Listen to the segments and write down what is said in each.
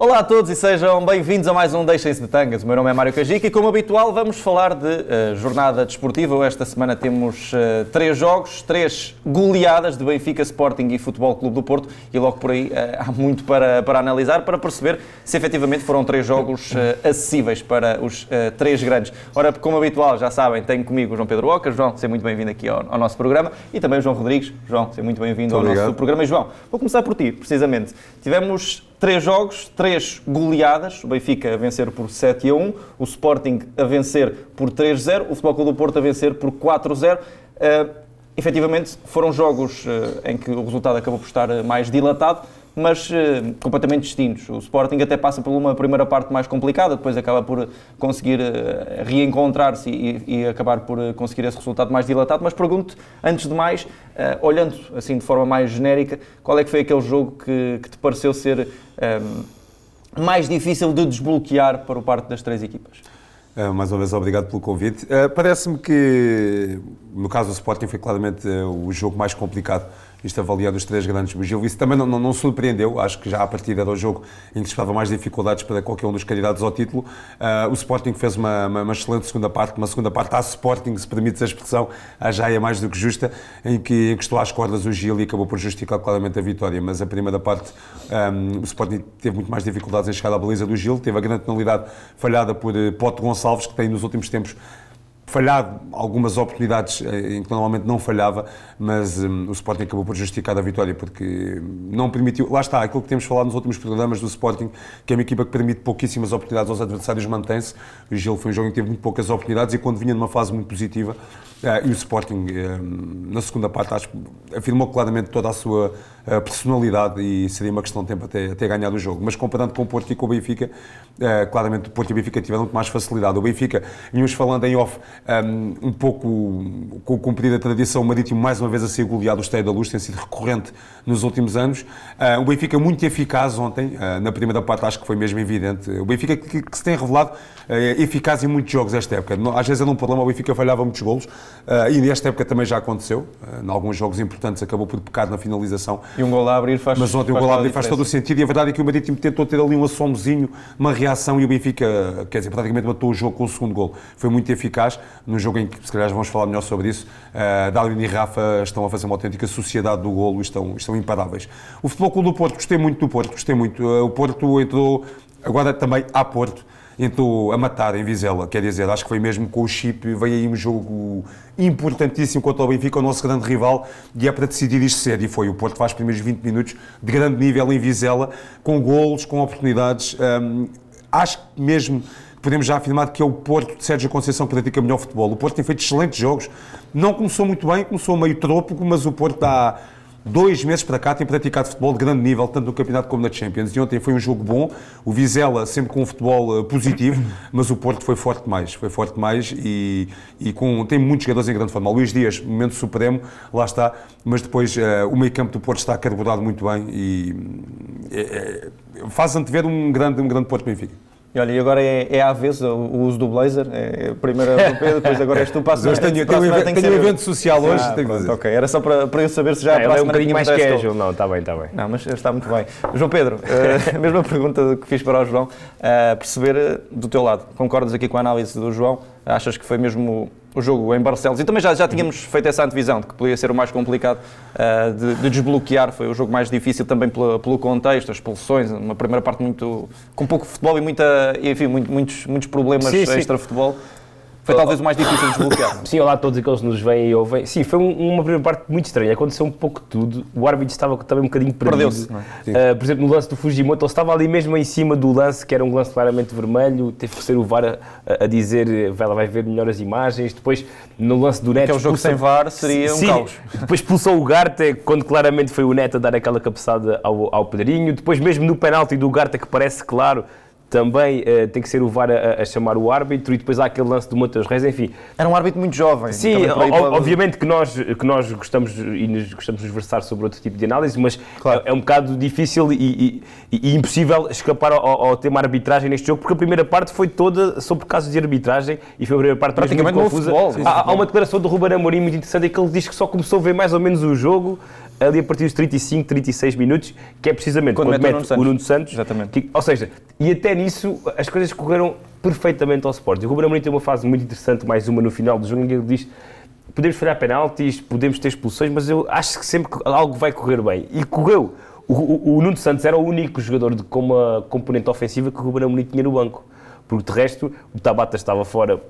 Olá a todos e sejam bem-vindos a mais um Deixem-se de Tangas. O meu nome é Mário Cajica e, como habitual, vamos falar de uh, jornada desportiva. Esta semana temos uh, três jogos, três goleadas de Benfica, Sporting e Futebol Clube do Porto e logo por aí uh, há muito para, para analisar, para perceber se efetivamente foram três jogos acessíveis para os três grandes. Ora, como habitual, já sabem, tenho comigo o João Pedro Oca. João, seja muito bem-vindo aqui ao, ao, nosso programa e também o João Rodrigues. João, seja muito bem-vindo ao obrigado. nosso programa. E João, vou começar por ti, precisamente. Tivemos três jogos, três goleadas. O Benfica a vencer por 7 a 1, o Sporting a vencer por 3-0, o Futebol Clube do Porto a vencer por 4-0. Uh, efetivamente, foram jogos uh, em que o resultado acabou por estar mais dilatado mas uh, completamente distintos. O Sporting até passa por uma primeira parte mais complicada, depois acaba por conseguir uh, reencontrar-se e, e, acabar por uh, conseguir esse resultado mais dilatado. Mas pergunto, antes de mais, olhando assim de forma mais genérica, qual é que foi aquele jogo que, que te pareceu ser um, mais difícil de desbloquear para o parte das três equipas? Uh, mais uma vez, obrigado pelo convite. Uh, Parece-me que, no caso do Sporting, foi claramente uh, o jogo mais complicado isto avaliando os três grandes. O Gil Vicente também não, não, não, surpreendeu, acho que já a partida era o jogo em que se mais dificuldades para qualquer um dos candidatos ao título. Uh, o Sporting fez uma, uma, uma, excelente segunda parte, uma segunda parte à Sporting, se permite a expressão, já é mais do que justa, em que encostou às cordas o Gil e acabou por justificar claramente a vitória. Mas a primeira parte, um, o Sporting teve muito mais dificuldades em chegar à baliza do Gil, teve a grande penalidade falhada por uh, Pote Gonçalves, que tem nos últimos tempos falhado algumas oportunidades eh, em que normalmente não falhava, mas um, o Sporting acabou por justificar a vitória porque não permitiu. Lá está, aquilo que temos falado nos últimos programas do Sporting, que é uma equipa que permite pouquíssimas oportunidades aos adversários, mantém-se. O Gil foi um jogo que teve muito poucas oportunidades e quando vinha numa fase muito positiva, uh, e o Sporting, uh, na segunda parte, acho afirmou claramente toda a sua uh, personalidade e seria uma questão de tempo até, até ganhar o jogo. Mas comparando com o Porto e com o Benfica, claramente o Porto e o Benfica tiveram muito mais facilidade. O Benfica, vínhamos falando em off, um, um pouco com o cumprir a tradição marítimo, mais uma vez a ser goleado o Estádio da Luz, tem sido recorrente nos últimos anos. Uh, o Benfica muito eficaz ontem, uh, na primeira parte acho que foi mesmo evidente. O Benfica que, que se tem revelado uh, eficaz em muitos jogos esta época. Às vezes era um problema, o Benfica falhava muitos golos, e nesta época também já aconteceu. em alguns jogos importantes acabou por pecar na finalização. E um gol a abrir faz Mas ontem o gol a abrir faz todo o sentido, e a verdade é que o Marítimo tentou ter ali um assomozinho, uma reação, e o Benfica, quer dizer, praticamente matou o jogo com o segundo gol. Foi muito eficaz, num jogo em que, se calhar, vamos falar melhor sobre isso. Uh, Darwin e Rafa estão a fazer uma autêntica sociedade do golo e estão, estão imparáveis. O Futebol Clube do Porto, gostei muito do Porto, gostei muito. Uh, o Porto entrou, agora também a Porto, entrou a matar em Vizela, quer dizer, acho que foi mesmo com o chip, veio aí um jogo importantíssimo contra o Benfica, o nosso grande rival, e é para decidir isto cedo, e foi. O Porto faz os primeiros 20 minutos de grande nível em Vizela, com golos, com oportunidades. Acho que mesmo podemos já afirmar que é o Porto de Sérgio Conceição que pratica melhor futebol. O Porto tem feito excelentes jogos, não começou muito bem, começou meio trópico, mas o Porto dá dois meses para cá tem praticado futebol de grande nível, tanto no campeonato como na Champions. E ontem foi um jogo bom, o Vizela sempre com um futebol uh, positivo, mas o Porto foi forte demais, foi forte demais e, e com, tem muitos jogadores em grande forma. Luís Dias, momento supremo, lá está, mas depois uh, o meio campo do Porto está carburado muito bem e é, é, faz antever um grande, um grande Porto Benfica. E olha, e agora é, é à vez o, o uso do blazer? É, primeiro é o Pedro, depois agora és tu. Passa, Hoje tenho, tenho, evento, tenho um evento social hoje. Ah, tenho pronto, ok, era só para, para eu saber se já é, é um bocadinho mais casual. Não, está bem, está bem. Não, mas está muito bem. João Pedro, uh, a mesma pergunta que fiz para o João, uh, perceber do teu lado, concordas aqui com a análise do João? Achas que foi mesmo o jogo em Barcelos. E também já, já tínhamos feito essa antevisão de que podia ser o mais complicado uh, de, de, desbloquear. Foi o jogo mais difícil também pelo, pelo contexto, as expulsões, uma primeira parte muito com pouco futebol e muita, enfim, muito, muitos, muitos problemas extra-futebol. Foi talvez o mais difícil de desbloquear. Sim, olá a todos aqueles que nos veem e ouvem. Sim, foi um, uma primeira parte muito estranha. Aconteceu um pouco tudo. O árbitro estava também um bocadinho perdido. Perdeu-se. Uh, por exemplo, no lance do Fujimoto, ele estava ali mesmo em cima do lance, que era um lance claramente vermelho. Teve que ser o VAR a, a dizer, ela vai ver melhor as imagens. Depois, no lance do Neto... Que é um jogo sem VAR, seria sim, um caos. Depois expulsou o Garta, quando claramente foi o Neto a dar aquela cabeçada ao, ao Pedrinho. Depois, mesmo no penalti do Garta, que parece claro também uh, tem que ser o VAR a, a, chamar o árbitro e depois há aquele lance do Matheus Reis, enfim. Era um árbitro muito jovem. Sim, pode... obviamente que nós, que nós gostamos e nos gostamos de versar sobre outro tipo de análise, mas claro. é, é, um bocado difícil e, e, e impossível escapar ao, ao, tema arbitragem neste jogo, porque a primeira parte foi toda sobre casos de arbitragem e foi a primeira parte praticamente confusa. Futebol, há, há, uma declaração do Ruben Amorim muito interessante em que ele diz que só começou a ver mais ou menos o jogo ali a partir dos 35, 36 minutos, que é precisamente quando, quando mete, mete o Nuno Santos. Santos Exatamente. Que, ou seja, e até nisso as coisas correram perfeitamente ao Sporting. O Ruben Amorim tem uma fase muito interessante, mais uma no final do jogo, em que ele diz podemos falhar penaltis, podemos ter expulsões, mas eu acho que sempre que algo vai correr bem. E correu. O, o, o Nuno Santos era o único jogador de, com uma componente ofensiva que o Ruben Amorim tinha no banco porque de resto o Tabata estava fora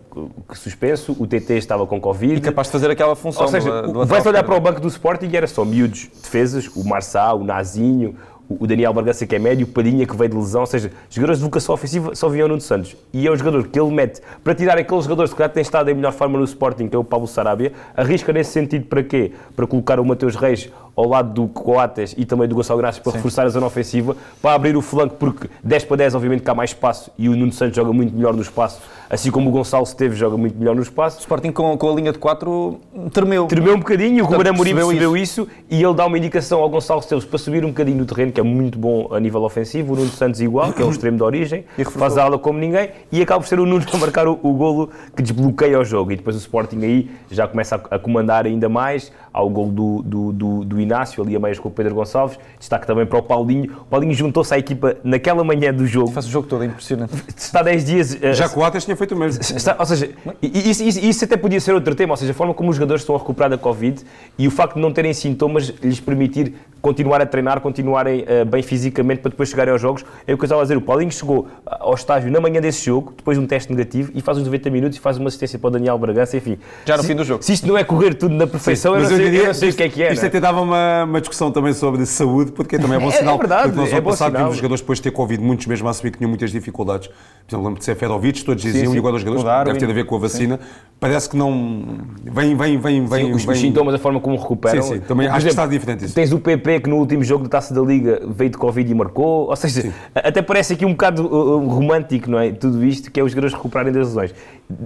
suspenso, o TT estava com Covid. E capaz de fazer aquela função. Ou seja, do, do vais olhar para o banco do Sporting e era só miúdos defesas, o Marçal, o Nazinho, o Daniel Bargança que é médio, o Padinha que veio de lesão, ou seja, jogadores de vocação ofensiva só vinham no Santos. E é o jogador que ele mete para tirar aqueles jogadores que já têm estado em melhor forma no Sporting, que é o Pablo Sarabia, arrisca nesse sentido para quê? Para colocar o Mateus Reis ao lado do Coates e também do Gonçalo Graças para Sim. reforçar a zona ofensiva, para abrir o flanco, porque 10 para 10 obviamente que há mais espaço e o Nuno Santos joga muito melhor no espaço assim como o Gonçalo Esteves joga muito melhor no espaço. O Sporting com, com a linha de 4 tremeu. Tremeu um bocadinho, o Ruben Amorim percebeu isso. isso. e ele dá uma indicação ao Gonçalo Esteves para subir um bocadinho no terreno, que é muito bom a nível ofensivo. O Nuno Santos igual, que é o extremo de origem, faz a ala como ninguém e acaba por ser o Nuno a marcar o, o golo que desbloqueia o jogo. E depois o Sporting aí já começa a, a comandar ainda mais. Há o golo do, do, do, do Inácio ali a meias com o Pedro Gonçalves. Destaque também para o Paulinho. O Paulinho juntou-se à equipa naquela manhã do jogo. Faz o jogo todo, é impressionante. Está 10 dias. Já uh, que o Atas tinha feito o mesmo. Está, ou seja, isso, isso, isso, até podia ser outro tema, ou seja, a forma como os jogadores estão a recuperar da Covid e o facto de não terem sintomas lhes permitir continuar a treinar, continuarem bem fisicamente para depois chegarem aos jogos. É o que eu estava a dizer, o Paulinho chegou ao estágio na manhã desse jogo, depois de um teste negativo, e faz uns 90 minutos e faz uma assistência para o Daniel Bragança, enfim. Já no se, fim do jogo. Se isto não é correr tudo na perfeição, Sim, eu, não sei, diria, eu, sei, o que é que é. Isto até dava uma, uma discussão também sobre saúde, porque também é bom sinal. É, é verdade, porque nós é passado sinal. os jogadores depois de ter Covid, muitos mesmo a assumir que tinham muitas dificuldades. Por exemplo, lembro de Seferovic, todos diziam, e agora os jogadores, deve ter a ver com a vacina. Sim. Parece que não. Vem, vem, vem, vem. Sim, os, vem... sintomas, a forma como recuperam. Sim, sim. Também acho exemplo, que está diferente isso. Tens o PP que no último jogo da taça da Liga veio de Covid e marcou. Ou seja, sim. até parece aqui um bocado uh, uh, romântico, não é? Tudo isto, que é os jogadores recuperarem das lesões.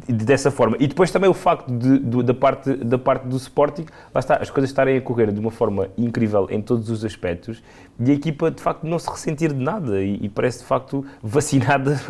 Dessa forma. E depois também o facto de, de, da, parte, da parte do Sporting, lá está, as coisas estarem a correr de uma forma incrível em todos os aspectos e a equipa de facto não se ressentir de nada e, e parece de facto vacinada,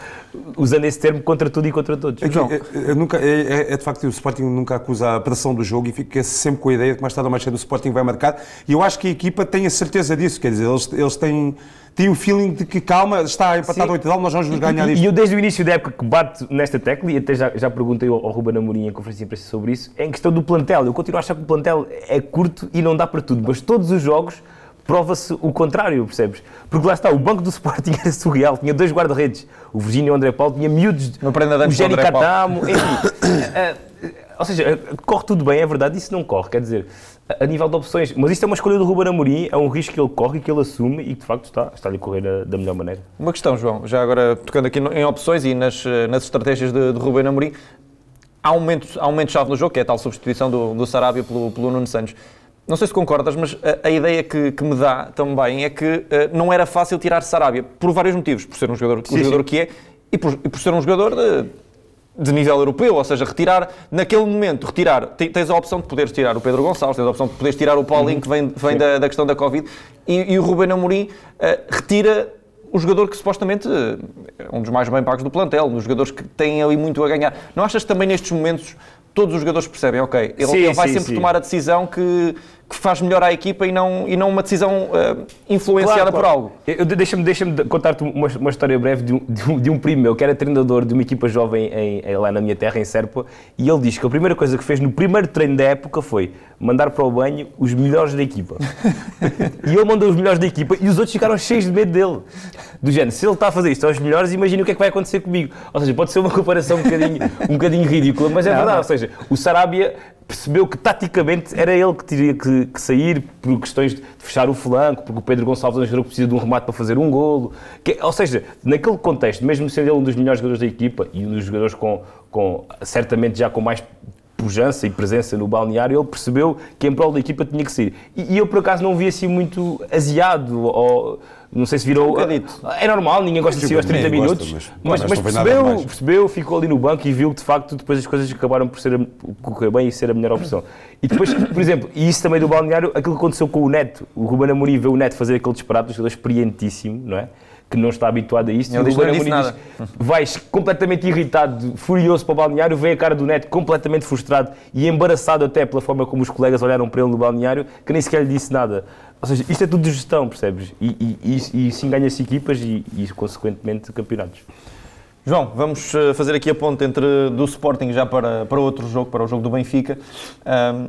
usando esse termo, contra tudo e contra todos. É, é, é, nunca, é, é, de facto o Sporting nunca acusa a pressão do jogo e fica sempre com a ideia de que mais tarde ou mais cedo o Sporting vai marcar e eu acho que a equipa tem a certeza disso, quer dizer, eles, eles têm tem o feeling de que calma, está empatado ao intervalo, nós vamos nos ganhar e, isto. E eu desde o início da época que bato nesta tecla, e até já, já perguntei ao, ao Ruben Amorim em conferência de imprensa sobre isso, é em questão do plantel. Eu continuo a achar que o plantel é curto e não dá para tudo, mas todos os jogos prova-se o contrário, percebes? Porque lá está, o banco do Sporting era surreal, tinha dois guarda-redes, o Virgínio e o André Paulo, tinha miúdos, o Jenny Catamo, enfim. ou seja, corre tudo bem, é verdade, isso não corre, quer dizer, a, a nível de opções, mas isto é uma escolha do Ruben Amorim, é um risco que ele corre e que ele assume e que de facto está, está a correr da, da melhor maneira. Uma questão, João, já agora tocando aqui em opções e nas, nas estratégias de, de Ruben Amorim, há um momento-chave um momento no jogo, que é a tal substituição do, do Sarabia pelo, pelo Nuno Santos. Não sei se concordas, mas a, a ideia que, que, me dá também é que uh, não era fácil tirar Sarabia, por vários motivos. Por ser um jogador, sim, o jogador sim. que é e por, e por, ser um jogador de, de, nível europeu. Ou seja, retirar, naquele momento, retirar. Tens a opção de poderes tirar o Pedro Gonçalves, tens a opção de poderes tirar o Paulinho, que vem, vem da, da, questão da Covid, e, e o Ruben Amorim uh, retira o jogador que supostamente é um dos mais bem pagos do plantel, um dos jogadores que têm ali muito a ganhar. Não achas que também nestes momentos todos os jogadores percebem, ok, ele, sim, ele vai sim, sempre sim. tomar a decisão que, que, faz melhor à equipa e não, e não uma decisão uh, influenciada claro, claro. por algo. Deixa-me deixa contar-te uma, uma, história breve de um, de, um, de um, primo meu que era treinador de uma equipa jovem em, em, lá na minha terra, em Serpa, e ele diz que a primeira coisa que fez no primeiro treino da época foi mandar para o banho os melhores da equipa. e ele mandou os melhores da equipa e os outros ficaram cheios de medo dele. Do género, se ele está a fazer isto aos melhores, imagina o que é que vai acontecer comigo. Ou seja, pode ser uma comparação um bocadinho, um bocadinho ridícula, mas é não, verdade. Não. Ou seja, o Sarabia percebeu que taticamente era ele que teria que, que, sair por questões de fechar o flanco, porque o Pedro Gonçalves é que precisa de um remate para fazer um golo. Que, ou seja, naquele contexto, mesmo sendo ele um dos melhores jogadores da equipa e um dos jogadores com, com certamente já com mais pujança e presença no balneário, ele percebeu que em prol da equipa tinha que sair. E, e eu, por acaso, não vi assim muito aziado ou não sei se virou. Um é normal, ninguém gosta de si aos 30 minutos. Gosta, mas, mas, mas percebeu, percebeu, ficou ali no banco e viu que de facto depois as coisas acabaram por ser correr bem e ser a melhor opção. E depois, por exemplo, e isso também do balneário, aquilo que aconteceu com o Neto. O Ruben Amorim vê o Neto fazer aquele disparate, um jogador experientíssimo, não é? Que não está habituado a isto. Ele e o Ruben Amorim diz, vais completamente irritado, furioso para o balneário, vê a cara do Neto completamente frustrado e embaraçado até pela forma como os colegas olharam para ele no balneário, que nem sequer lhe disse nada. Ou seja, isto é tudo de gestão, percebes? E, e, e, e sim ganha-se equipas e, e, consequentemente, campeonatos. João, vamos eh, fazer aqui a ponte entre do Sporting já para, para outro jogo, para o jogo do Benfica. Um,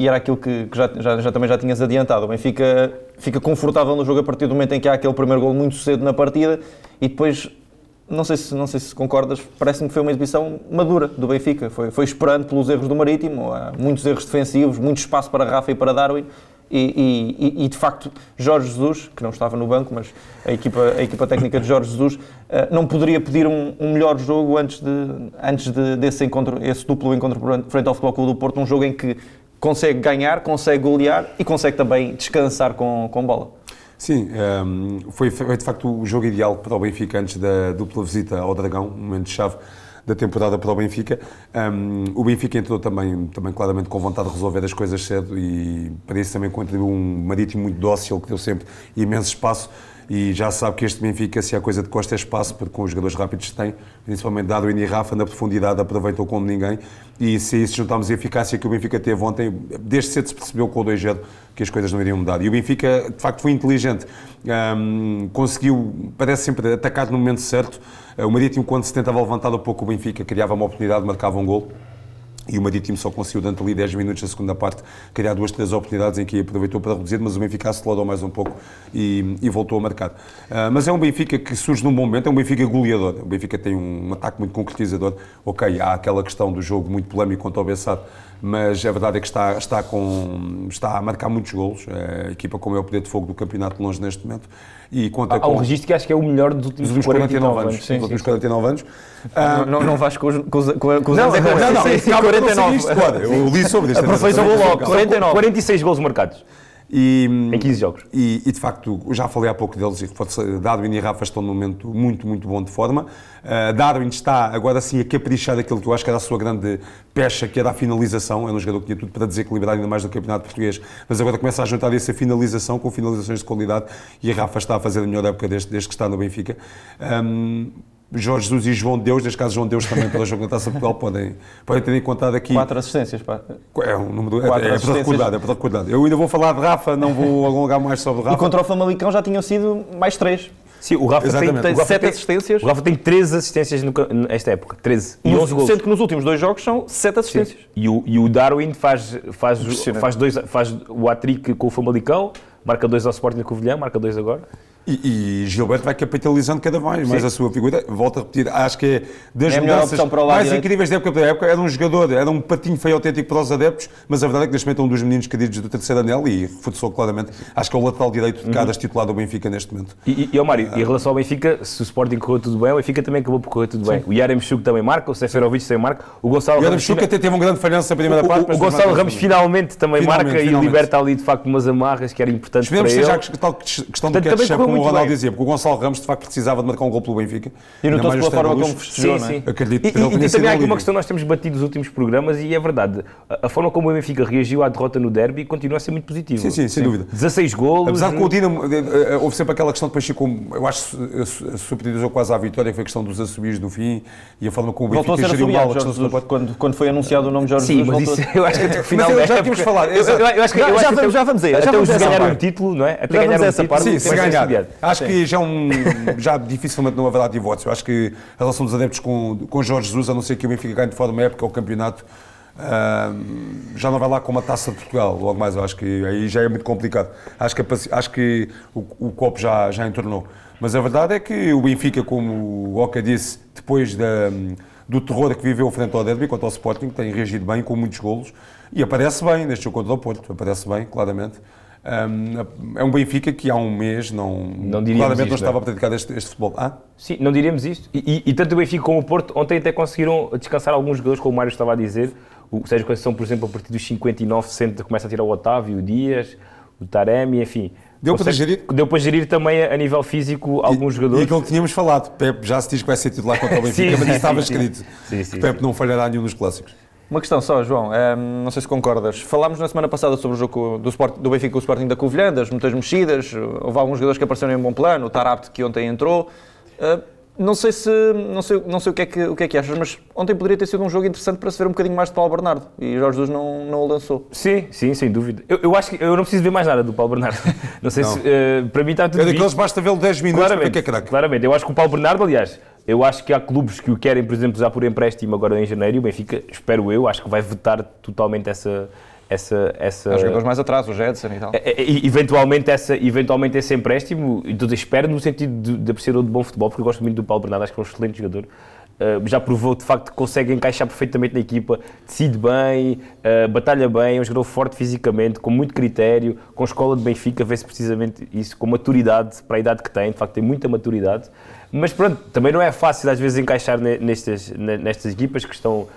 e era aquilo que, que já, já, já, também já tinhas adiantado. O Benfica fica confortável no jogo a partir do momento em que há aquele primeiro gol muito cedo na partida e depois, não sei se, não sei se concordas, parece-me que foi uma exibição madura do Benfica. Foi, foi esperando pelos erros do Marítimo, há muitos erros defensivos, muito espaço para Rafa e para Darwin e, e, e, de facto Jorge Jesus, que não estava no banco, mas a equipa, a equipa técnica de Jorge Jesus, eh, não poderia pedir um, um melhor jogo antes, de, antes de, desse encontro, esse duplo encontro frente ao Futebol Clube do Porto, um jogo em que consegue ganhar, consegue golear e consegue também descansar com, com bola. Sim, um, ehm, foi, foi de facto o jogo ideal para o Benfica antes da dupla visita ao Dragão, um momento-chave da temporada para o Benfica. Um, o Benfica entrou também, também claramente com vontade de resolver as coisas cedo e para isso também contribuiu um marítimo muito dócil que deu sempre imenso espaço e já sabe que este Benfica, se a coisa de Costa é espaço, porque com os jogadores rápidos que tem, principalmente dado o e Rafa, na profundidade aproveitou como ninguém, e se isso juntarmos a eficácia que o Benfica teve ontem, desde cedo se percebeu com o 2-0 que as coisas não iriam mudar. E o Benfica, de facto, foi inteligente, um, conseguiu, parece sempre, atacar no momento certo. O Marítimo, quando se tentava levantar um pouco o Benfica, criava uma oportunidade, marcava um gol e o Marítimo só conseguiu, durante ali 10 minutos da segunda parte, criar duas, três oportunidades em que aproveitou para reduzir, mas o Benfica acelerou mais um pouco e, e voltou a marcar. Uh, mas é um Benfica que surge num bom momento, é um Benfica goleador. O Benfica tem um, ataque muito concretizador. Ok, há aquela questão do jogo muito polémico contra o Bessado, mas a verdade é que está, está, com, está a marcar muitos golos. É a equipa com o maior poder de fogo do campeonato de longe neste momento. E conta há, com... Um registro que acho que é o melhor dos últimos, dos últimos 49, 49 anos. Sim, dos últimos 49 anos. Ah, não, não vais com os, com os, com os não, anos. Não, não, não, sim, 49. Eu li sobre isto. Aproveitou logo. 49. 46 golos marcados. E, em 15 jogos. E, e, de facto, já falei há pouco deles, e Darwin e Rafa estão num momento muito, muito bom de forma. Uh, Darwin está agora sim a caprichar daquilo que eu acho que era a sua grande pecha, que era a finalização. É um jogador que tinha tudo para desequilibrar ainda mais do campeonato português, mas agora começa a juntar essa finalização com finalizações de qualidade e a Rafa está a fazer a melhor época desde, desde que está no Benfica. Um, Jorge Jesus e João Deus, neste caso João Deus também pela jogo na Taça Portugal, podem, podem ter contado aqui. Quatro assistências, pá. É um número. Quatro é, é para recordar, é para recordar. Eu ainda vou falar de Rafa, não vou alongar mais sobre Rafa. E contra o Famalicão já tinham sido mais três. Sim, o Rafa Exatamente. tem, tem sete assistências. O Rafa tem 13 assistências nesta época. 13. E 11 gols. Sendo que nos últimos dois jogos são 7 assistências. E o, e o, Darwin faz, faz, faz, dois, faz o hat-trick com o Famalicão, marca dois ao Sporting Covilhã, marca dois agora. E, e, Gilberto vai capitalizando cada vez mais a sua figura. Volto a repetir, acho que é das é mudanças mais direito. incríveis da época para época. Era um jogador, era um patinho feio autêntico para os adeptos, mas a verdade é que neste momento é um dos meninos queridos do terceiro anel e reforçou claramente. Acho que é o lateral direito de cada uhum. titular do Benfica neste momento. E, e, oh Mário, ah. em relação ao Benfica, se o Sporting correu tudo bem, o Benfica também acabou por correr tudo Sim. bem. O Yaremchuk também marca, o Seferovic também marca, o Gonçalo o Ramos. Até teve um grande falhança na primeira o, parte. O, o Gonçalo Ramos finalmente também finalmente, marca finalmente. e liberta ali de facto umas amarras que eram importantes Esperemos para ele. Esperemos que seja a questão de catch como o Ronaldo dizia, porque o Gonçalo Ramos de facto precisava de marcar um gol pelo Benfica. E notou-se pela forma como festejou, sim, sim. Acredito e, e, e também há aqui uma questão que nós temos batido nos últimos programas e é verdade. A, a, forma como o Benfica reagiu à derrota no derby continua a ser muito positiva. Sim, sim, sem dúvida. 16 golos. Apesar de com o Dinamo, eh, eh, houve sempre aquela questão depois como, eu acho, surpreendeu quase à vitória, que foi a questão dos assobios no fim e a forma como o Benfica geriu mal a questão quando, quando foi anunciado o nome de Jorge Sim, mas isso eu acho que até o final já tínhamos falado. Eu acho que já vamos ver. Até os ganhar um título, não é? Até ganhar essa parte. Sim, se ganhar. Acho que já é um já dificilmente não haverá divórcio. Acho que a relação dos adeptos com, com Jorge Jesus, a não ser que o Benfica ganhe de fora uma época o campeonato, uh, já não vai lá com uma taça de Portugal, logo mais. Eu acho que aí já é muito complicado. Acho que, acho que o, o copo já, já entornou. Mas a verdade é que o Benfica, como o Oca disse, depois da, do terror que viveu frente ao Derby, contra o Sporting, tem reagido bem, com muitos golos, e aparece bem neste jogo contra o Porto, aparece bem, claramente. Um, é um Benfica que há um mês não, não claramente isto, não estava é? a praticar este, este futebol. Ah? Sim, não diríamos isto. E, e, e, tanto o Benfica como o Porto ontem até conseguiram descansar alguns jogadores, como o Mário estava a dizer. O Sérgio Conceição, por exemplo, a partir dos 59, 60 começa a tirar o Otávio, o Dias, o Taremi, enfim. Deu para gerir? Deu para gerir também a, nível físico alguns e, jogadores. E aquilo que tínhamos falado, Pepe já se diz que vai ser titular contra o Benfica, sim, mas isso estava escrito. Sim, sim, Pepe não falhará nenhum dos clássicos. Uma questão só, João, um, não sei se concordas. Falámos na semana passada sobre o jogo do, Sport, do Benfica com o Sporting da Covilhã, das muitas mexidas, houve alguns jogadores que apareceram em bom plano, o Tarabt que ontem entrou. Uh, não sei se não sei, não sei o, que é que, o que é que achas, mas ontem poderia ter sido um jogo interessante para se ver um bocadinho mais de Paulo Bernardo e Jorge Jesus não, não o lançou. Sim, sim, sem dúvida. Eu, eu acho que eu não preciso ver mais nada do Paulo Bernardo. Não sei não. se uh, para mim está tudo. É daqueles basta vê-lo 10 minutos claramente, para que é craque. Claramente, eu acho que o Paulo Bernardo, aliás, eu acho que há clubes que o querem, por exemplo, já por empréstimo agora em janeiro e o Benfica, espero eu, acho que vai vetar totalmente essa essa... essa... Há jogadores mais atrás, o Jedson e tal. É, é, eventualmente, essa, eventualmente esse empréstimo, espero no sentido de, de apreciador de bom futebol, porque eu gosto muito do Paulo Bernardo, acho que é um excelente jogador. Uh, já provou de facto que consegue encaixar perfeitamente na equipa, decide bem, uh, batalha bem, é um jogador forte fisicamente, com muito critério, com escola de Benfica, vê-se precisamente isso, com maturidade para a idade que tem, de facto tem muita maturidade. Mas pronto, também não é fácil às vezes encaixar nestas, nestas equipas que estão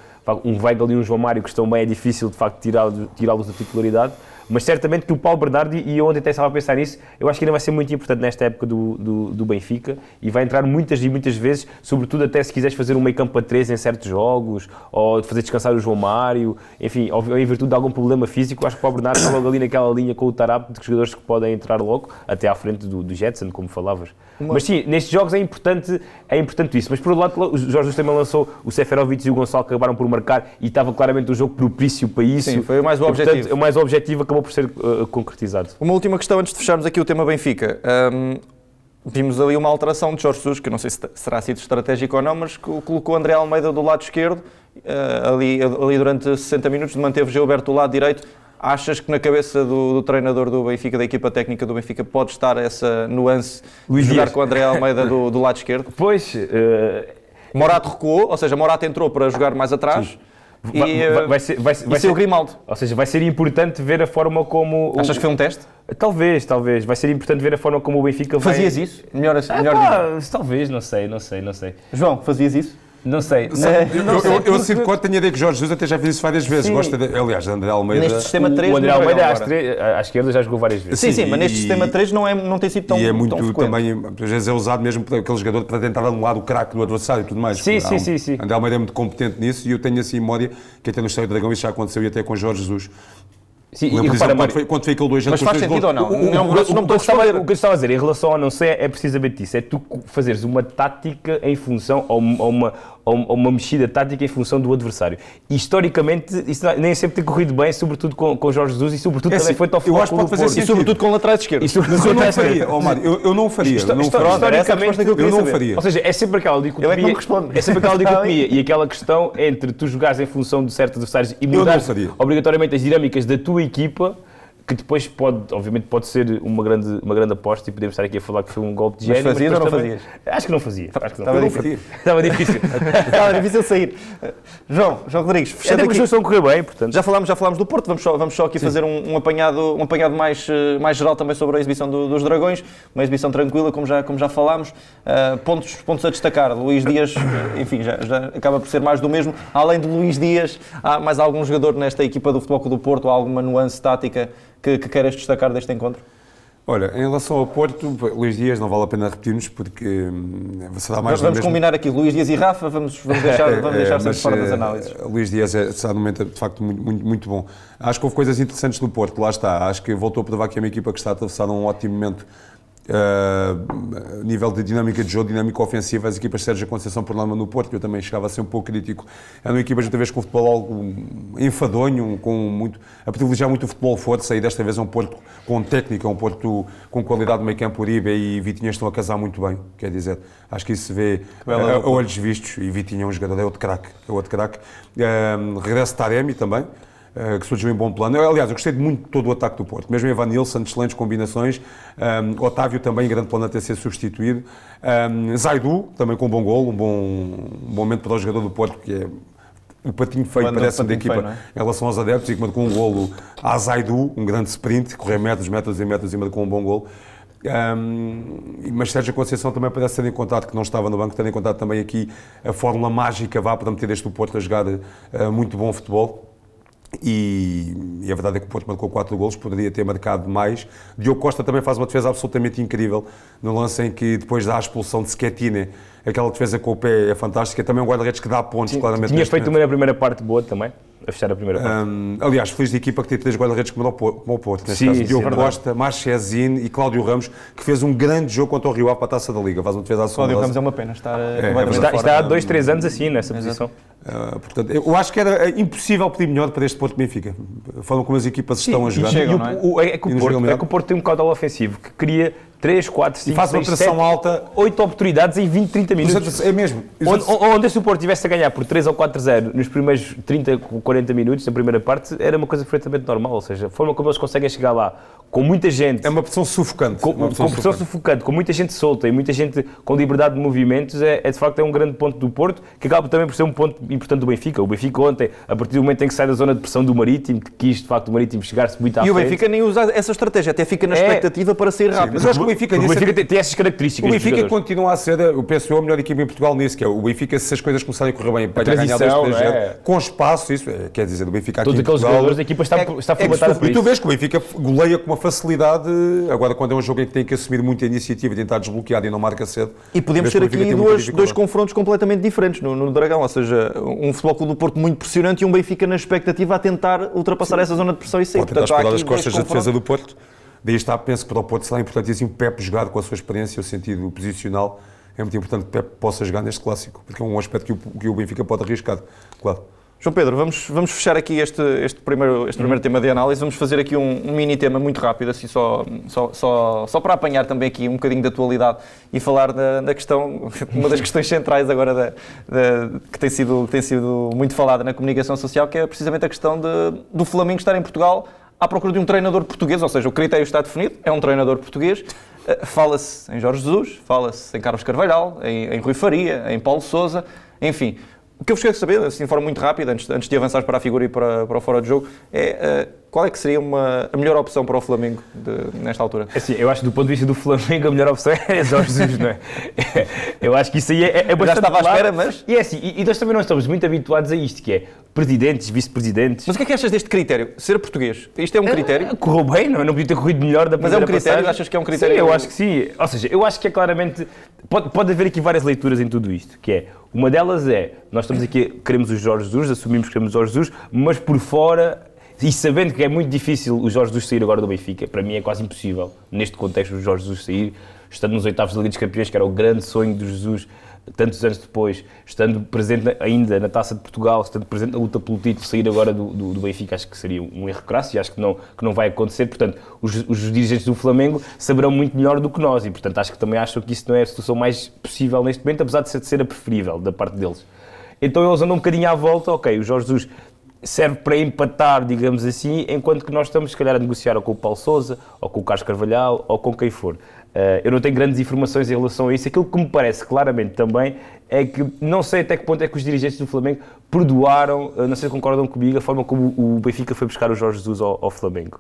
um Weigl e um João Mário que estão bem, é difícil de facto tirá-los tirá da titularidade, mas certamente que o Paulo Bernardo, e eu ontem até estava a pensar nisso, eu acho que ainda vai ser muito importante nesta época do, do, do, Benfica e vai entrar muitas e muitas vezes, sobretudo até se quiseres fazer um meio campo a três em certos jogos, ou fazer descansar o João Mário, enfim, ou em virtude de algum problema físico, acho que o Paulo Bernardo está logo ali naquela linha com o Tarap de jogadores que podem entrar logo, até à frente do, do Jetson, como falavas. Uma... Mas sim, nestes jogos é importante, é importante isso. Mas por outro lado, o Jorge Jesus também lançou o Seferovic e o Gonçalo que acabaram por marcar e estava claramente um jogo propício para isso. Sim, foi mais o objetivo. Portanto, o mais objetivo acabou por ser uh, concretizado. Uma última questão antes de fecharmos aqui o tema Benfica. Um, vimos ali uma alteração de Jorge Jesus, que não sei se será sido estratégico ou não, mas colocou André Almeida do lado esquerdo, uh, ali, ali durante 60 minutos, manteve Gilberto do lado direito Achas que na cabeça do, do, treinador do Benfica, da equipa técnica do Benfica, pode estar essa nuance Luís de jogar Dias. com o André Almeida do, do lado esquerdo? Pois. Uh... Morato recuou, ou seja, Morato entrou para jogar mais atrás. Sim. E vai, eh, vai, ser, vai, vai ser, o Grimaldo. Ou seja, vai ser importante ver a forma como. Achas que foi um teste? Talvez, talvez. Vai ser importante ver a forma como o Benfica Fazias vai... isso? Melhor assim? Melhor ah, talvez, não sei, não sei, não sei. João, fazias isso? Não sei. Não, eu, não eu, sei, eu, eu sinto tenho a ideia que Jorge Jesus até já fez isso várias vezes. Sim. Gosta de, aliás, André Almeida. Neste sistema 3 o André Almeida à, tre... à, esquerda já jogou várias vezes. Sim, sim, sim mas neste sistema 3 não, é, não tem sido tão E é muito tão também, às vezes é usado mesmo por aquele jogador para tentar anular o craque do adversário e tudo mais. Sim, sim, sim, sim. André Almeida é muito competente nisso e eu tenho assim memória que até no Estádio do Dragão isso já aconteceu e até com Jorge Jesus. Sim, e repara, quando, foi, quando foi aquele 2 Mas faz sentido ou não? O, o, não, o, o, que estava, o que eu estava a dizer em relação ao não ser é precisamente isso. É tu fazeres uma tática em função, ou uma, ou uma mexida tática em função do adversário. E, historicamente, isso nem sempre tem corrido bem, sobretudo com, com Jorge Jesus e sobretudo é também assim, foi ao Eu acho que pode fazer E sobretudo com laterais esquerdos. Mas eu não faria, oh, Mário, eu, eu não faria. Histo, não historicamente, eu, eu não faria. Ou seja, é sempre aquela dicotomia... Eu é, que é sempre aquela dicotomia. E aquela questão entre tu jogares em função de certos adversários e mudar obrigatoriamente as dinâmicas da tua equipa que depois pode, obviamente, pode ser uma grande, uma grande aposta e podemos estar aqui a falar que foi um golpe de gênio. Mas fazias mas ou não fazias? Acho que não fazia. Acho que não. Estava, difícil. Estava difícil. Estava difícil sair. João, João Rodrigues, fechando é, aqui... estão a correr bem, portanto. Já falámos, já falámos do Porto, vamos só, vamos só aqui Sim. fazer um, um, apanhado, um apanhado mais, eh, mais geral também sobre a exibição do, dos Dragões, uma exibição tranquila, como já, como já falámos. Uh, pontos, pontos a destacar, Luís Dias, eh, enfim, já, já acaba por ser mais do mesmo. Além de Luís Dias, há mais algum jogador nesta equipa do Futebol Clube do Porto, há alguma nuance tática que, que queiras destacar deste encontro? Olha, em relação ao Porto, Luís Dias, não vale a pena repetir-nos porque hum, será mais Nós vamos mesmo... combinar aqui Luís Dias e Rafa, vamos, vamos deixar, vamos deixar sempre fora das eh, análises. Luís Dias é, está no momento, de facto, muito, muito, muito, bom. Acho que houve coisas interessantes no Porto, lá está. Acho que voltou a provar que é uma equipa que está a atravessar um ótimo momento Uh, nível de dinâmica de jogo, dinâmica ofensiva, as equipas Sérgio Conceição por norma no Porto, eu também chegava a ser um pouco crítico, eram equipas muitas vezes com futebol algo enfadonho, com muito, a privilegiar muito o futebol força e desta vez é um Porto com técnica, um Porto com qualidade de meio campo, Uribe e Vitinha estão a casar muito bem, quer dizer, acho que isso se vê a, a, olhos vistos e Vitinha é um jogador, é outro craque, é outro craque. Uh, regresso Taremi também, uh, que surgiu em bom plano. Eu, aliás, eu gostei muito de todo o ataque do Porto, mesmo Evan Nilsson, excelentes combinações, um, Otávio também em grande plano até ser substituído, um, Zaidu também com um bom gol, um bom, um bom momento para o jogador do Porto, que é o patinho feio, parece-me, da equipa feio, é? em relação aos adeptos e que marcou um golo a Zaidu, um grande sprint, correr metros, metros e metros e marcou um bom golo. Um, mas Sérgio Conceição também parece ter encontrado, que não estava no banco, ter encontrado também aqui a fórmula mágica vá para meter este Porto a jogar uh, muito bom futebol E, e, a verdade é que o Porto marcou 4 golos, poderia ter marcado mais. Diogo Costa também faz uma defesa absolutamente incrível no lance em que depois da expulsão de Schettine, aquela defesa com o pé é fantástica. Também um guarda-redes que dá pontos, claramente. Tinha feito uma na primeira parte boa também, a fechar a primeira parte. Um, aliás, feliz de equipa que tem três guarda-redes como, o Porto. Neste sim, caso, Diogo sim, Costa, Marchesine e Cláudio Ramos, que fez um grande jogo contra o Rio Ave para a Taça da Liga. Faz uma defesa Cláudio Ramos é uma pena estar é, é, está, está há dois, três anos assim, nessa posição. Uh, portanto, eu acho que era impossível pedir melhor para este Porto Benfica. Falam como as equipas Sim, estão a jogar. Chegam, é? O, é, que o Porto, é que o Porto tem um caudal ofensivo que cria 3, 4, 5, e faz 6, uma 7, alta. 8 oportunidades em 20, 30 minutos. É mesmo. Onde, onde se o Porto tivesse a ganhar por 3 ou 4-0 nos primeiros 30, 40 minutos, na primeira parte, era uma coisa perfeitamente normal. Ou seja, a forma como eles conseguem chegar lá, com muita gente. É uma pressão sufocante. Com, uma pressão, com pressão sufocante. sufocante. com muita gente solta e muita gente com liberdade de movimentos, é, é, de facto é um grande ponto do Porto, que acaba também por ser um ponto importante do Benfica. O Benfica ontem, a partir do momento em que sai da zona de pressão do Marítimo, que quis de facto o Marítimo chegar-se muito à e frente. E o Benfica nem usa essa estratégia, até fica na é. expectativa é, para sair rápido. Sim, que o Benfica, o Benfica é, tem, tem, essas características. O Benfica continua a ser, eu penso eu, a melhor equipa em Portugal nisso, que é o Benfica, se as coisas começarem a correr bem, para ganhar 2 é? com espaço, isso é, quer dizer, o Benfica aqui Todos aqueles Portugal, jogadores da equipa está, é, está formatada por isso. E tu vês que o Benfica goleia com uma facilidade Agora, quando é um jogo em que tem que assumir muita iniciativa e tentar desbloquear e não marca cedo. E podemos ter aqui duas, dois confrontos completamente diferentes no, no, Dragão, ou seja, um Futebol Clube do Porto muito pressionante e um Benfica na expectativa a tentar ultrapassar Sim. essa zona de pressão e sair. Explorar as costas da defesa do Porto. Daí está, penso que para o Porto será importantíssimo o Pepe jogar com a sua experiência, o sentido posicional. É muito importante que o Pepe possa jogar neste clássico, porque é um aspecto que o, que o Benfica pode arriscar, claro. João Pedro, vamos, vamos fechar aqui este, este, primeiro, este primeiro tema de análise. Vamos fazer aqui um, um, mini tema muito rápido, assim, só, só, só, só para apanhar também aqui um bocadinho de atualidade e falar da, da questão, uma das questões centrais agora da, da, que, tem sido, que tem sido muito falada na comunicação social, que é precisamente a questão de, do Flamengo estar em Portugal à procura de um treinador português, ou seja, o critério está definido, é um treinador português. Eh, fala-se em Jorge Jesus, fala-se em Carlos Carvalhal, em, em Rui Faria, em Paulo Souza, enfim. O que eu vos quero saber, assim, de forma muito rápida, antes, antes de avançar para a figura e para, para o fora de jogo, é uh, qual é que seria uma, a melhor opção para o Flamengo de, nesta altura? É assim, eu acho que do ponto de vista do Flamengo a melhor opção é Jorge Jesus, não é? Eu acho que isso aí é, é bastante Já estava claro. à espera, mas... E é assim, e, e nós também não estamos muito habituados a isto, que é presidentes, vice-presidentes... Mas o que é que achas deste critério? Ser português? Isto é um critério? Uh, correu bem, não, é? não podia ter corrido melhor da Mas é um critério? Passagem. Achas que é um critério? Sim, eu acho que sim. Ou seja, eu acho que é claramente... Pode, pode haver aqui várias leituras em tudo isto, que é uma delas é, nós estamos aqui, queremos o Jorge Jesus, assumimos que queremos o Jorge Jesus, mas por fora, e sabendo que é muito difícil o Jorge Jesus sair agora do Benfica, para mim é quase impossível, neste contexto, o Jorge Jesus sair, estando nos oitavos da Liga dos Campeões, que era o grande sonho do Jesus, tantos anos depois, estando presente ainda na Taça de Portugal, estando presente na luta pelo título, sair agora do, do, do Benfica, acho que seria um erro crasso e acho que não, que não vai acontecer. Portanto, os, os, dirigentes do Flamengo saberão muito melhor do que nós e, portanto, acho que também acham que isso não é a solução mais possível neste momento, apesar de ser, a preferível da parte deles. Então eles andam um bocadinho à volta, ok, o Jorge Jesus serve para empatar, digamos assim, enquanto que nós estamos, se calhar, a negociar ou com o Paulo Sousa, ou com o Carlos Carvalhal, ou com quem for. Uh, eu não tenho grandes informações em relação a isso. Aquilo que me parece claramente também é que não sei até que ponto é que os dirigentes do Flamengo perdoaram, uh, não sei se concordam comigo, a forma como o Benfica foi buscar o Jorge Jesus ao, ao Flamengo.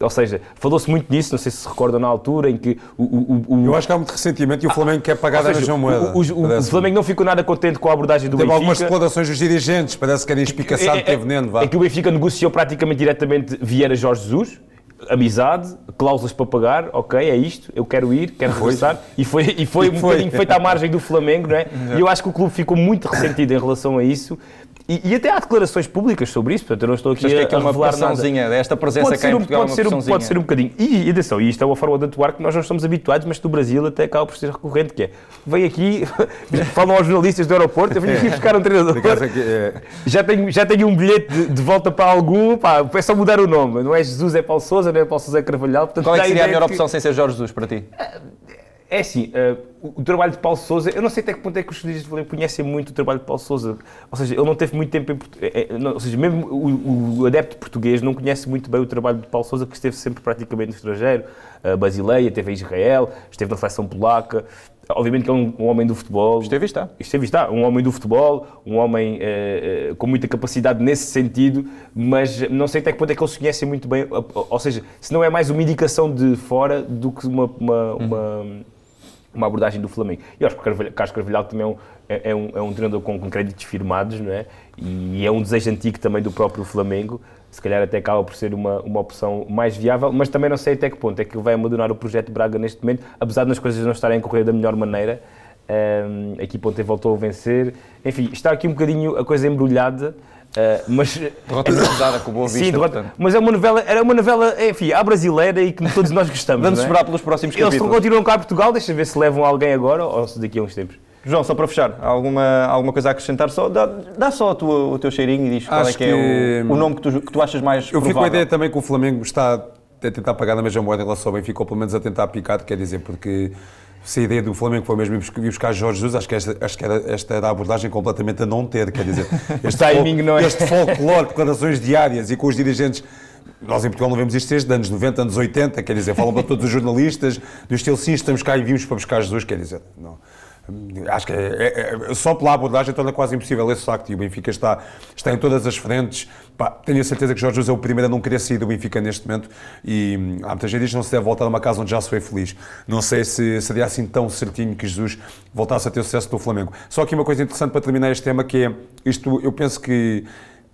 Ou seja, falou-se muito nisso, não sei se se recordam na altura em que o. o, o Eu acho que há muito ressentimento e o Flamengo ah, quer pagar seja, a mesma moeda. O, o, Flamengo não ficou nada contente com a abordagem do Teve Benfica. algumas declarações dos dirigentes, parece que era espicaçado, é, é, ter veneno. Vá. É que o Benfica negociou praticamente diretamente Vieira Jorge Jesus amizade, cláusulas para pagar, ok, é isto, eu quero ir, quero regressar, e foi, e foi e um foi. bocadinho feito à margem do Flamengo, não é? E eu acho que o clube ficou muito ressentido em relação a isso, e, e, até há declarações públicas sobre isso, portanto eu não estou aqui a, que é uma revelar nada. Esta presença pode cá Portugal pode, é ser um, pode ser um bocadinho. E, e atenção, isto é uma forma de atuar que nós não estamos habituados, mas do Brasil até acaba por ser recorrente, que é, vem aqui, falam aos jornalistas do aeroporto, eu venho aqui buscar um treinador, é- já, tenho, já tenho um bilhete de, de volta para algum, pá, é só mudar o nome, não é Jesus, é Paulo Sousa, não é Paulo Sousa é Carvalhal. Portanto, Qual é que seria a melhor que... opção sem ser Jorge Jesus para ti? É assim, uh, o, trabalho de Paulo Souza, eu não sei até que ponto é que os estudantes de conhecem muito o trabalho de Paulo Souza. Ou seja, ele não teve muito tempo em é, não, Ou seja, mesmo o, o, adepto português não conhece muito bem o trabalho de Paulo Souza, que esteve sempre praticamente no estrangeiro. Uh, Basileia, esteve em Israel, esteve na seleção polaca. Obviamente que é um, um, homem do futebol. Esteve está. Esteve está. Um homem do futebol, um homem uh, com muita capacidade nesse sentido, mas não sei até que ponto é que eles conhecem muito bem. Ou seja, se não é mais uma indicação de fora do que uma, uma, uhum. Uma abordagem do Flamengo. E acho que o Carlos Carvalhal também é um, é, é, um, é um treinador com, com, créditos firmados, não é? E é um desejo antigo também do próprio Flamengo. se calhar até acaba por ser uma, uma opção mais viável, mas também não sei até que ponto é que vai abandonar o projeto Braga neste momento, apesar de as coisas não estarem a correr da melhor maneira. Um, a equipa ontem voltou a vencer. Enfim, está aqui um bocadinho a coisa embrulhada. Uh, mas derrota pesada com Boa Vista. Sim, derrota, mas é uma novela, era uma novela, enfim, à brasileira e que todos nós gostamos. Vamos é? esperar pelos próximos Eles capítulos. Eles continuam cá a Portugal, deixa ver se levam alguém agora ou se daqui a uns tempos. João, só para fechar, alguma, alguma coisa a acrescentar? Só, dá, dá só tua, o teu cheirinho e diz qual é que, que é o, o, nome que tu, que tu achas mais Eu provável. fico com a ideia também que o Flamengo está a tentar pagar na mesma moeda em relação ao Benfica, ou pelo menos a tentar picar, quer dizer, porque se a ideia do Flamengo foi mesmo ir buscar Jorge Jesus, acho que esta, acho que era, esta era a abordagem completamente a não ter, quer dizer, este, timing, não é? este folclore, declarações diárias e com os dirigentes nós em Portugal não vemos isto desde anos 90, anos 80, quer dizer, falam para todos os jornalistas do estilo sim, estamos cá e vimos para buscar Jesus, quer dizer, não. Acho que é, é, é, só pela abordagem torna quase impossível esse facto e o Benfica está, está em todas as frentes. Pá, tenho a certeza que Jorge Jesus é o primeiro a não querer sair do Benfica neste momento e há muita gente que diz que não se deve voltar a uma casa onde já se foi feliz. Não sei se seria assim tão certinho que Jesus voltasse a ter sucesso do Flamengo. Só aqui uma coisa interessante para terminar este tema que é isto, eu penso que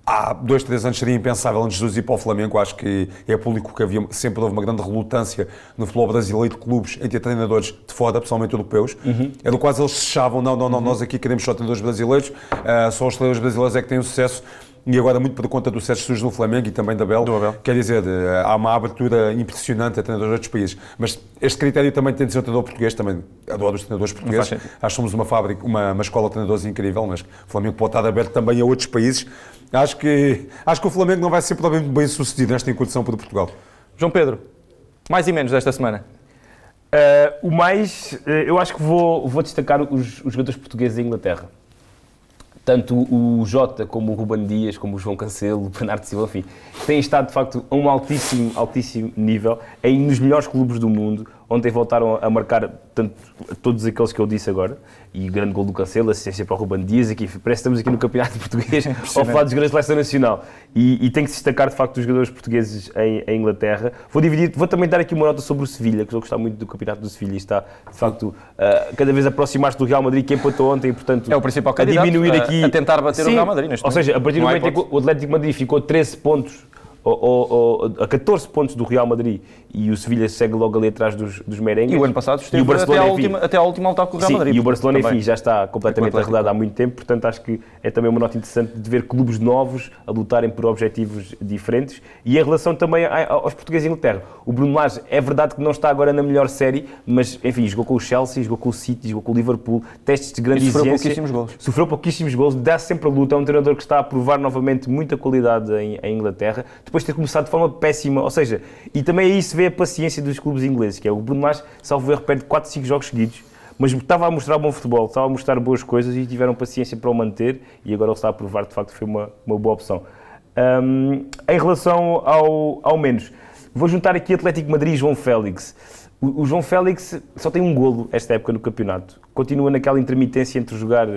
há dois, três anos seria impensável antes de Jesus ir para o Flamengo. Acho que é público que havia, sempre houve uma grande relutância no futebol brasileiro de clubes em ter treinadores de fora, pessoalmente europeus. Uhum. Era quase eles se fechavam, não, não, não, uhum. nós aqui queremos só treinadores brasileiros, uh, só os treinadores brasileiros é que têm sucesso. E agora, muito por conta do Sérgio Jesus no Flamengo e também da Bel, Abel. quer dizer, eh, há uma abertura impressionante a treinadores de outros países. Mas este critério também tem de ser um treinador português, também adoro os treinadores portugueses. Acho que somos uma fábrica, uma, uma escola de treinadores incrível, mas o Flamengo pode estar aberto também a outros países. Acho que, acho que o Flamengo não vai ser provavelmente bem sucedido nesta incursão por Portugal. João Pedro, mais e menos desta semana? Uh, o mais, uh, eu acho que vou, vou destacar os, os jogadores portugueses da Inglaterra tanto o Jota como o Ruben Dias, como o João Cancelo, o Bernardo Silva, enfim, têm estado de facto a um altíssimo, altíssimo nível, em nos melhores clubes do mundo. Ontem voltaram a marcar tanto, todos aqueles que eu disse agora, e grande gol do Cancelo, assistência para o Ruben Dias, aqui, parece que estamos aqui no Campeonato Português, ao falar dos grandes seleção nacional. E, e, tem que se destacar de facto os jogadores portugueses em, em, Inglaterra. Vou dividir, vou também dar aqui uma nota sobre o Sevilha, que eu gostar muito do Campeonato do Sevilha e está de facto uh, cada vez aproximar-se do Real Madrid, que empatou ontem, e portanto é o principal a diminuir a, aqui. A tentar bater Sim, o Real Madrid. Ou seja, a partir do momento em que o Atlético Madrid ficou 13 pontos a 14 pontos do Real Madrid e o Sevilha segue logo ali atrás dos, dos merengues. E o ano passado esteve até, a última, até a última alta com o Real Sim, Madrid. E o Barcelona, enfim, já está completamente arredado há muito tempo, portanto acho que é também uma nota interessante de ver clubes novos a lutarem por objetivos diferentes e em relação também aos portugueses em Inglaterra. O Bruno Lage é verdade que não está agora na melhor série, mas enfim, jogou com o Chelsea, jogou com o City, jogou com o Liverpool, testes de grande e sofreu pouquíssimos gols. Sofreu pouquíssimos gols, dá sempre a luta, é um treinador que está a provar novamente muita qualidade em, em Inglaterra, depois de ter começado de forma péssima, ou seja, e também aí se vê a paciência dos clubes ingleses, que é o Bruno Lage, salvo erro, perde 4, 5 jogos seguidos, mas estava a mostrar bom futebol, estava a mostrar boas coisas e tiveram paciência para o manter e agora ele está a provar, de facto, que foi uma, uma boa opção. Um, em relação ao, ao menos, vou juntar aqui Atlético Madrid e João Félix. O, o, João Félix só tem um golo esta época no campeonato. Continua naquela intermitência entre jogar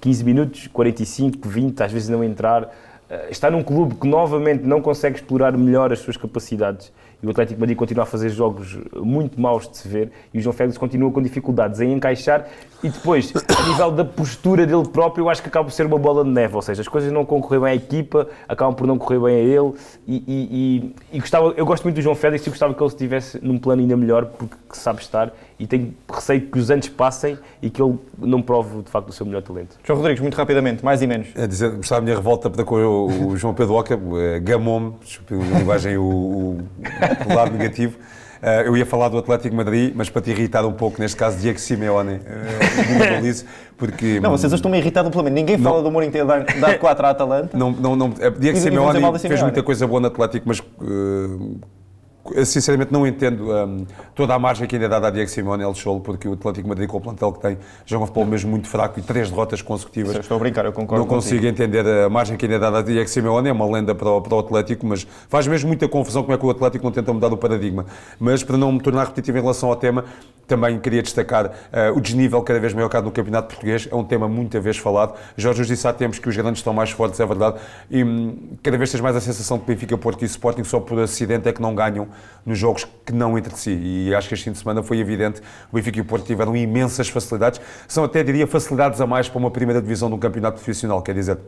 15 minutos, 45, 20, às vezes não entrar. Eh, está num clube que novamente não consegue explorar melhor as suas capacidades e o Atlético Madrid continua a fazer jogos muito maus de se ver e o João Félix continua com dificuldades em encaixar e depois, a nível da postura dele próprio, eu acho que acaba por ser uma bola de neve, ou seja, as coisas não concorrem bem à equipa, acabam por não correr bem a ele e, e, e, e gostava, eu gosto muito do João Félix e gostava que ele estivesse num plano ainda melhor porque sabe estar e tenho receio que os anos passem e que ele não prove de facto o seu melhor talento. João Rodrigues, muito rapidamente, mais e menos. É dizer, mostrar a minha revolta com o, o João Pedro Oca, é, gamou-me, linguagem, o, o, o lado negativo. Uh, eu ia falar do Atlético Madrid, mas para te irritar um pouco, neste caso, Diego Simeone, uh, porque... Não, vocês estão-me irritado pelo menos. Ninguém não, fala do Mourinho ter dado 4 à Atalanta. Não, não, não, Diego Simeone fez muita coisa boa no Atlético, mas... Uh, sinceramente não entendo um, toda a margem que ainda é dada a Diego Simone El Cholo, porque o Atlético Madrid, com o plantel que tem, joga um futebol mesmo muito fraco e três derrotas consecutivas. estou a brincar, eu concordo Não consigo contigo. entender a margem que ainda é dada a Diego Simeone, é uma lenda para o, para o Atlético, mas faz mesmo muita confusão como é que o Atlético não tenta mudar o paradigma. Mas para não me tornar repetitivo em relação ao tema, também queria destacar uh, o desnível cada vez maior cá no Campeonato Português, é um tema muita vez falado. Jorge disse há tempos que os grandes estão mais fortes, é verdade, e um, cada vez tens mais a sensação de que Benfica, Porto e Sporting só por acidente é que não ganham nos jogos que não entre si. E acho que este fim de semana foi evidente. O Benfica e o Porto tiveram imensas facilidades. São até, diria, facilidades a mais para uma primeira divisão de um campeonato profissional. Quer dizer,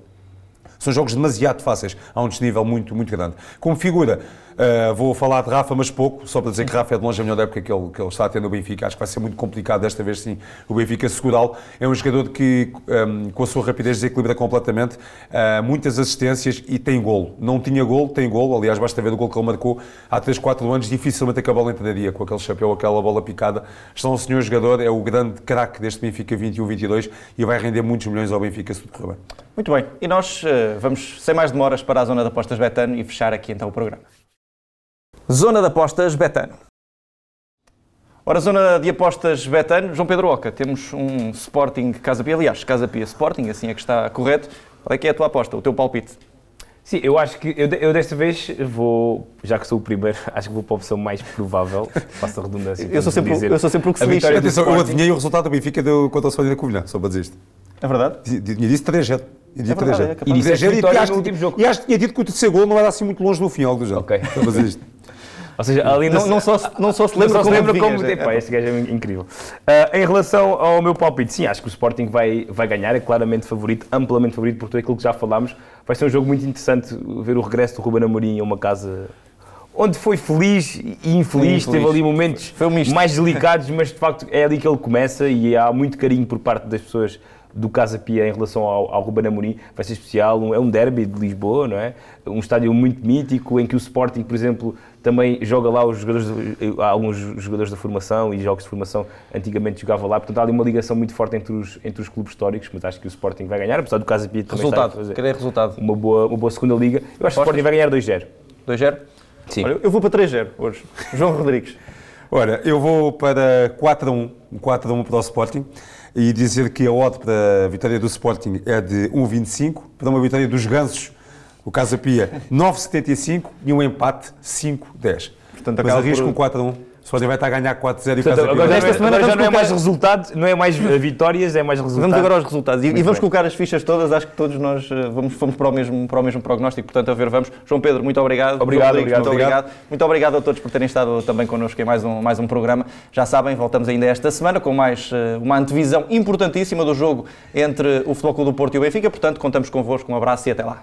São jogos demasiado fáceis, a um desnível muito, muito grande. Como figura, Uh, vou falar de Rafa, mas pouco, só para dizer que Rafa é de longe a melhor época que ele, que ele está a ter no Benfica. Acho que vai ser muito complicado desta vez, sim, o Benfica segurá-lo. É um jogador que, um, com a sua rapidez, desequilibra completamente, uh, muitas assistências e tem golo. Não tinha golo, tem golo. Aliás, basta ver o golo que ele marcou há 3, 4 anos. Dificilmente a bola entraria com aquele chapéu, aquela bola picada. Está um senhor jogador, é o grande craque deste Benfica 21-22 e vai render muitos milhões ao Benfica se tudo correr bem. Muito bem, e nós uh, vamos, sem mais demoras, para a zona de apostas Betano e fechar aqui então o programa. Zona de apostas Betano. Ora, zona de apostas Betano, João Pedro Oca, temos um Sporting Casa Pia, aliás, Casa Pia Sporting, assim é que está correto. Qual é que é a tua aposta, o teu palpite? Sim, eu acho que eu, eu, desta vez vou, já que sou o primeiro, acho que vou para a opção mais provável, faço a redundância. eu, sou sempre, dizer, eu sou sempre o que se lixa. Atenção, eu adivinhei o resultado do Benfica do, contra o Sporting da Covilhã, só para dizer isto. É verdade? Tinha dito 3-0. E é verdade, é e disse e, e acho que tinha dito que o terceiro gol não era assim muito longe no fim, algo do género. Ok. Só para dizer isto. Ou seja, ali não, não, só, não só se lembra como, se lembra como, como é, este gajo é incrível. Uh, em relação ao meu palpite, sim, acho que o Sporting vai, vai ganhar, é claramente favorito, amplamente favorito por tudo aquilo que já falámos. Vai ser um jogo muito interessante ver o regresso do Ruben Amorim a uma casa onde foi feliz e infeliz, teve ali momentos um mais delicados, mas de facto é ali que ele começa e há muito carinho por parte das pessoas do Casa Pia em relação ao, ao Ruben Amorim vai ser especial, um, é um derby de Lisboa, não é? Um estádio muito mítico em que o Sporting, por exemplo, também joga lá os jogadores, alguns jogadores da formação e jogos de formação antigamente jogava lá, portanto há ali uma ligação muito forte entre os, entre os clubes históricos, mas acho que o Sporting vai ganhar, apesar do Casa Pia também resultado, fazer querer resultado. Uma boa, uma boa segunda liga. Eu acho que o Sporting vai ganhar 2-0. 2-0? Sim. Olha, eu vou para 3-0 hoje. João Rodrigues. Ora, eu vou para 4-1, 4-1 para o Sporting e dizer que a odd para a vitória do Sporting é de 1,25, para uma vitória dos Gansos, o Casa Pia, 9,75 e um empate 5,10. Portanto, Mas arrisco por... um 4 1. O Sporting vai estar a ganhar 4-0 e Casa agora, esta semana agora já não é mais resultados, não é mais vitórias, é mais resultados. Vamos agora aos resultados. E, e vamos colocar as fichas todas, acho que todos nós eh, vamos, fomos para o, mesmo, para o mesmo prognóstico, portanto, a ver, vamos. João Pedro, muito obrigado. Obrigado, obrigado, muito obrigado. Muito obrigado a todos por terem estado também connosco em mais um, mais um programa. Já sabem, voltamos ainda esta semana com mais eh, uma antevisão importantíssima do jogo entre o Futebol Clube do Porto e o Benfica, portanto, contamos convosco. Um abraço e até lá.